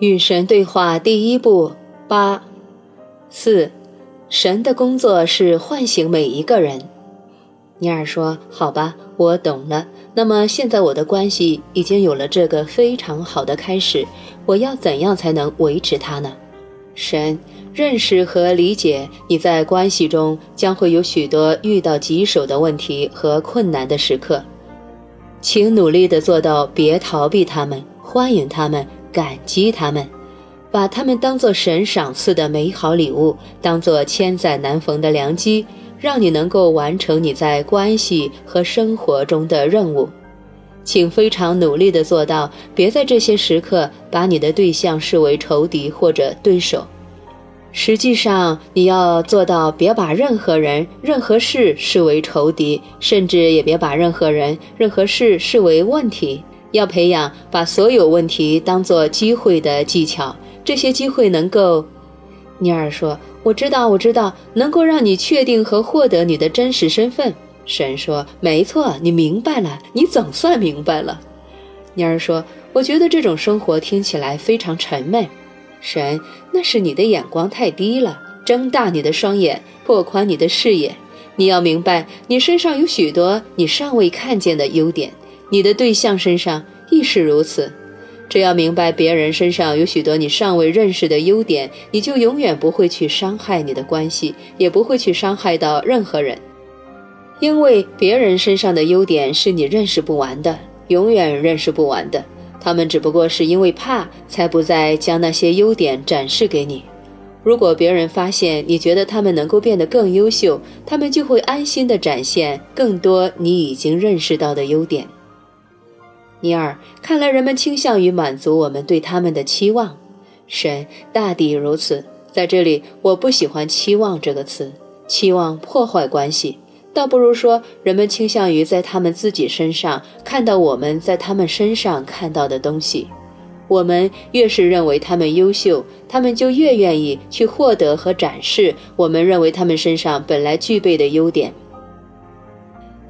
与神对话第一步八四，神的工作是唤醒每一个人。尼尔说：“好吧，我懂了。那么现在我的关系已经有了这个非常好的开始，我要怎样才能维持它呢？”神认识和理解你在关系中将会有许多遇到棘手的问题和困难的时刻，请努力地做到别逃避他们，欢迎他们。感激他们，把他们当作神赏赐的美好礼物，当作千载难逢的良机，让你能够完成你在关系和生活中的任务。请非常努力地做到，别在这些时刻把你的对象视为仇敌或者对手。实际上，你要做到别把任何人、任何事视为仇敌，甚至也别把任何人、任何事视为问题。要培养把所有问题当作机会的技巧，这些机会能够，尼尔说：“我知道，我知道，能够让你确定和获得你的真实身份。”神说：“没错，你明白了，你总算明白了。”尼尔说：“我觉得这种生活听起来非常沉闷。”神：“那是你的眼光太低了，睁大你的双眼，拓宽你的视野。你要明白，你身上有许多你尚未看见的优点。”你的对象身上亦是如此。只要明白别人身上有许多你尚未认识的优点，你就永远不会去伤害你的关系，也不会去伤害到任何人。因为别人身上的优点是你认识不完的，永远认识不完的。他们只不过是因为怕，才不再将那些优点展示给你。如果别人发现你觉得他们能够变得更优秀，他们就会安心地展现更多你已经认识到的优点。尼尔，看来人们倾向于满足我们对他们的期望。神大抵如此。在这里，我不喜欢“期望”这个词，期望破坏关系，倒不如说人们倾向于在他们自己身上看到我们在他们身上看到的东西。我们越是认为他们优秀，他们就越愿意去获得和展示我们认为他们身上本来具备的优点。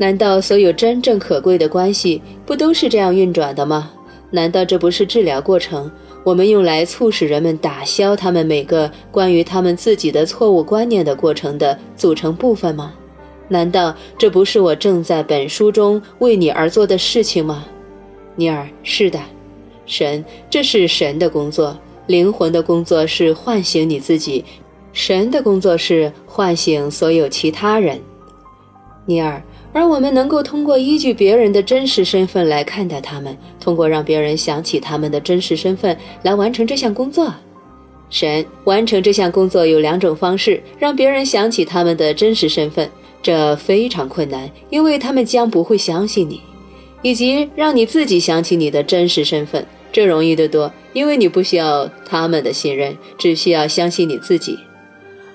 难道所有真正可贵的关系不都是这样运转的吗？难道这不是治疗过程？我们用来促使人们打消他们每个关于他们自己的错误观念的过程的组成部分吗？难道这不是我正在本书中为你而做的事情吗？尼尔，是的，神，这是神的工作。灵魂的工作是唤醒你自己，神的工作是唤醒所有其他人。尼尔。而我们能够通过依据别人的真实身份来看待他们，通过让别人想起他们的真实身份来完成这项工作。神完成这项工作有两种方式：让别人想起他们的真实身份，这非常困难，因为他们将不会相信你；以及让你自己想起你的真实身份，这容易得多，因为你不需要他们的信任，只需要相信你自己。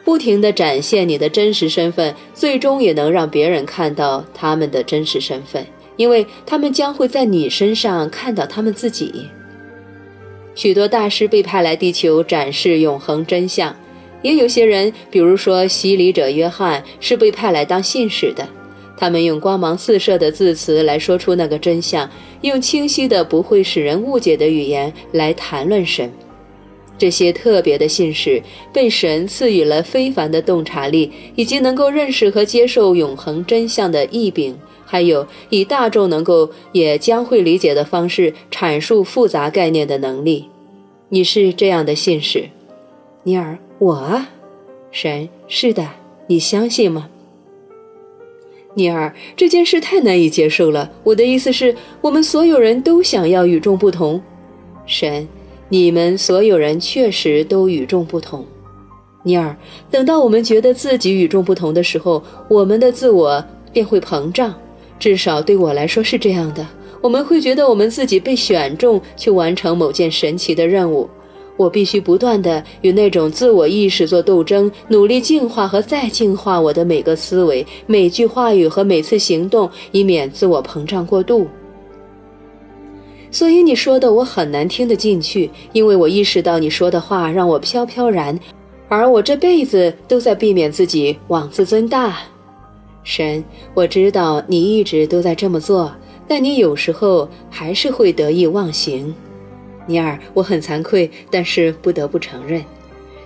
不停地展现你的真实身份，最终也能让别人看到他们的真实身份，因为他们将会在你身上看到他们自己。许多大师被派来地球展示永恒真相，也有些人，比如说洗礼者约翰，是被派来当信使的。他们用光芒四射的字词来说出那个真相，用清晰的、不会使人误解的语言来谈论神。这些特别的信使被神赐予了非凡的洞察力，以及能够认识和接受永恒真相的异禀，还有以大众能够也将会理解的方式阐述复杂概念的能力。你是这样的信使，尼尔，我啊，神是的，你相信吗？尼尔，这件事太难以接受了。我的意思是，我们所有人都想要与众不同，神。你们所有人确实都与众不同，尼尔。等到我们觉得自己与众不同的时候，我们的自我便会膨胀。至少对我来说是这样的。我们会觉得我们自己被选中去完成某件神奇的任务。我必须不断地与那种自我意识做斗争，努力净化和再净化我的每个思维、每句话语和每次行动，以免自我膨胀过度。所以你说的我很难听得进去，因为我意识到你说的话让我飘飘然，而我这辈子都在避免自己妄自尊大。神，我知道你一直都在这么做，但你有时候还是会得意忘形。尼尔，我很惭愧，但是不得不承认。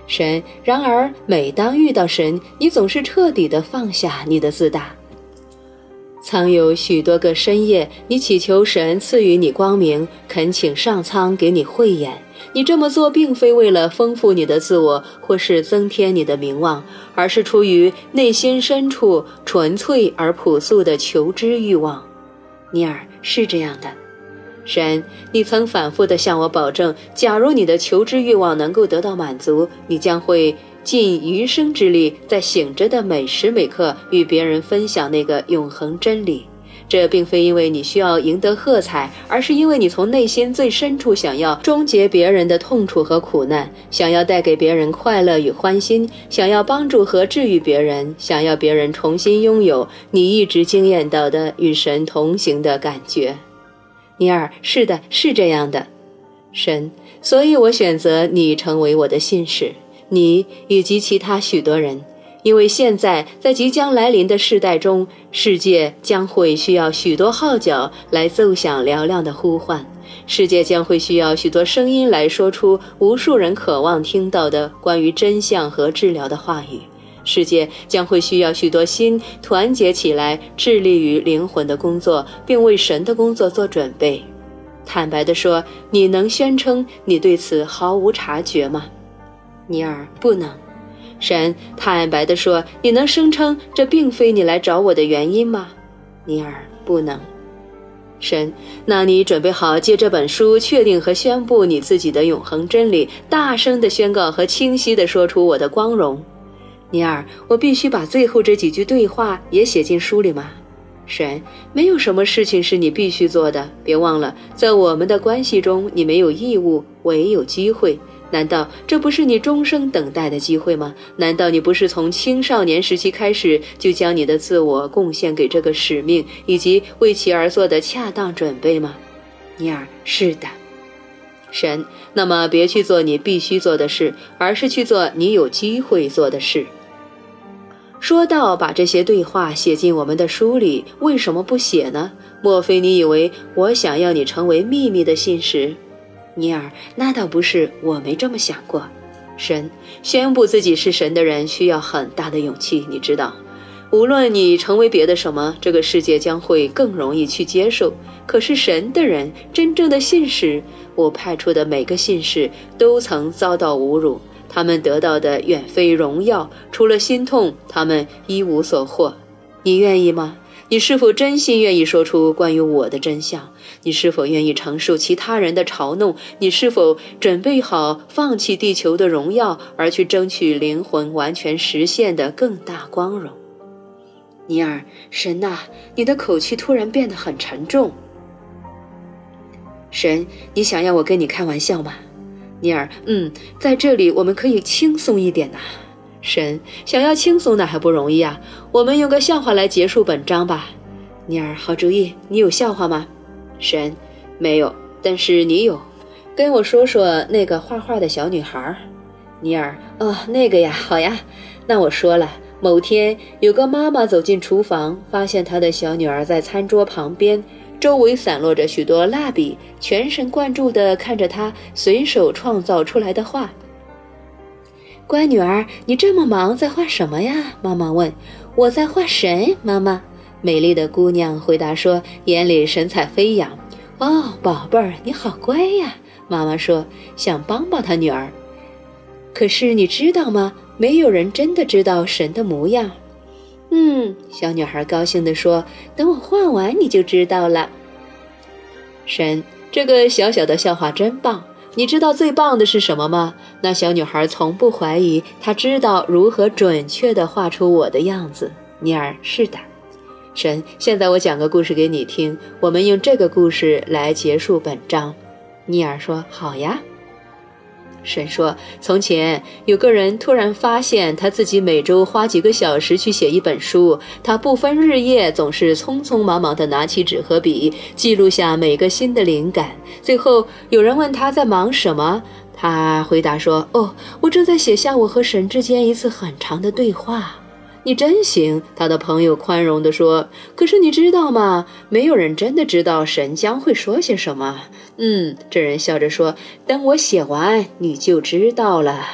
神，然而每当遇到神，你总是彻底的放下你的自大。曾有许多个深夜，你祈求神赐予你光明，恳请上苍给你慧眼。你这么做并非为了丰富你的自我，或是增添你的名望，而是出于内心深处纯粹而朴素的求知欲望。尼尔是这样的。神，你曾反复地向我保证，假如你的求知欲望能够得到满足，你将会尽余生之力，在醒着的每时每刻与别人分享那个永恒真理。这并非因为你需要赢得喝彩，而是因为你从内心最深处想要终结别人的痛楚和苦难，想要带给别人快乐与欢心，想要帮助和治愈别人，想要别人重新拥有你一直经验到的与神同行的感觉。尼尔，是的，是这样的，神，所以我选择你成为我的信使，你以及其他许多人，因为现在在即将来临的世代中，世界将会需要许多号角来奏响嘹亮的呼唤，世界将会需要许多声音来说出无数人渴望听到的关于真相和治疗的话语。世界将会需要许多心团结起来，致力于灵魂的工作，并为神的工作做准备。坦白地说，你能宣称你对此毫无察觉吗？尼尔，不能。神，坦白地说，你能声称这并非你来找我的原因吗？尼尔，不能。神，那你准备好借这本书确定和宣布你自己的永恒真理，大声地宣告和清晰地说出我的光荣？尼尔，我必须把最后这几句对话也写进书里吗？神，没有什么事情是你必须做的。别忘了，在我们的关系中，你没有义务，唯有机会。难道这不是你终生等待的机会吗？难道你不是从青少年时期开始就将你的自我贡献给这个使命，以及为其而做的恰当准备吗？尼尔，是的。神，那么别去做你必须做的事，而是去做你有机会做的事。说到把这些对话写进我们的书里，为什么不写呢？莫非你以为我想要你成为秘密的信使，尼尔？那倒不是，我没这么想过。神宣布自己是神的人需要很大的勇气，你知道。无论你成为别的什么，这个世界将会更容易去接受。可是神的人，真正的信使，我派出的每个信使都曾遭到侮辱。他们得到的远非荣耀，除了心痛，他们一无所获。你愿意吗？你是否真心愿意说出关于我的真相？你是否愿意承受其他人的嘲弄？你是否准备好放弃地球的荣耀，而去争取灵魂完全实现的更大光荣？尼尔，神呐，你的口气突然变得很沉重。神，你想要我跟你开玩笑吗？尼尔，嗯，在这里我们可以轻松一点呐。神，想要轻松那还不容易啊。我们用个笑话来结束本章吧。尼尔，好主意。你有笑话吗？神，没有，但是你有。跟我说说那个画画的小女孩。尼尔，哦，那个呀，好呀。那我说了，某天有个妈妈走进厨房，发现她的小女儿在餐桌旁边。周围散落着许多蜡笔，全神贯注地看着他随手创造出来的画。乖女儿，你这么忙，在画什么呀？妈妈问。我在画神。妈妈，美丽的姑娘回答说，眼里神采飞扬。哦，宝贝儿，你好乖呀。妈妈说，想帮帮她女儿。可是你知道吗？没有人真的知道神的模样。嗯，小女孩高兴地说：“等我画完，你就知道了。”神，这个小小的笑话真棒。你知道最棒的是什么吗？那小女孩从不怀疑，她知道如何准确地画出我的样子。尼尔，是的。神，现在我讲个故事给你听，我们用这个故事来结束本章。尼尔说：“好呀。”神说：“从前有个人突然发现，他自己每周花几个小时去写一本书。他不分日夜，总是匆匆忙忙地拿起纸和笔，记录下每个新的灵感。最后有人问他在忙什么，他回答说：‘哦，我正在写下我和神之间一次很长的对话。’你真行。”他的朋友宽容地说：“可是你知道吗？没有人真的知道神将会说些什么。”嗯，这人笑着说：“等我写完，你就知道了。”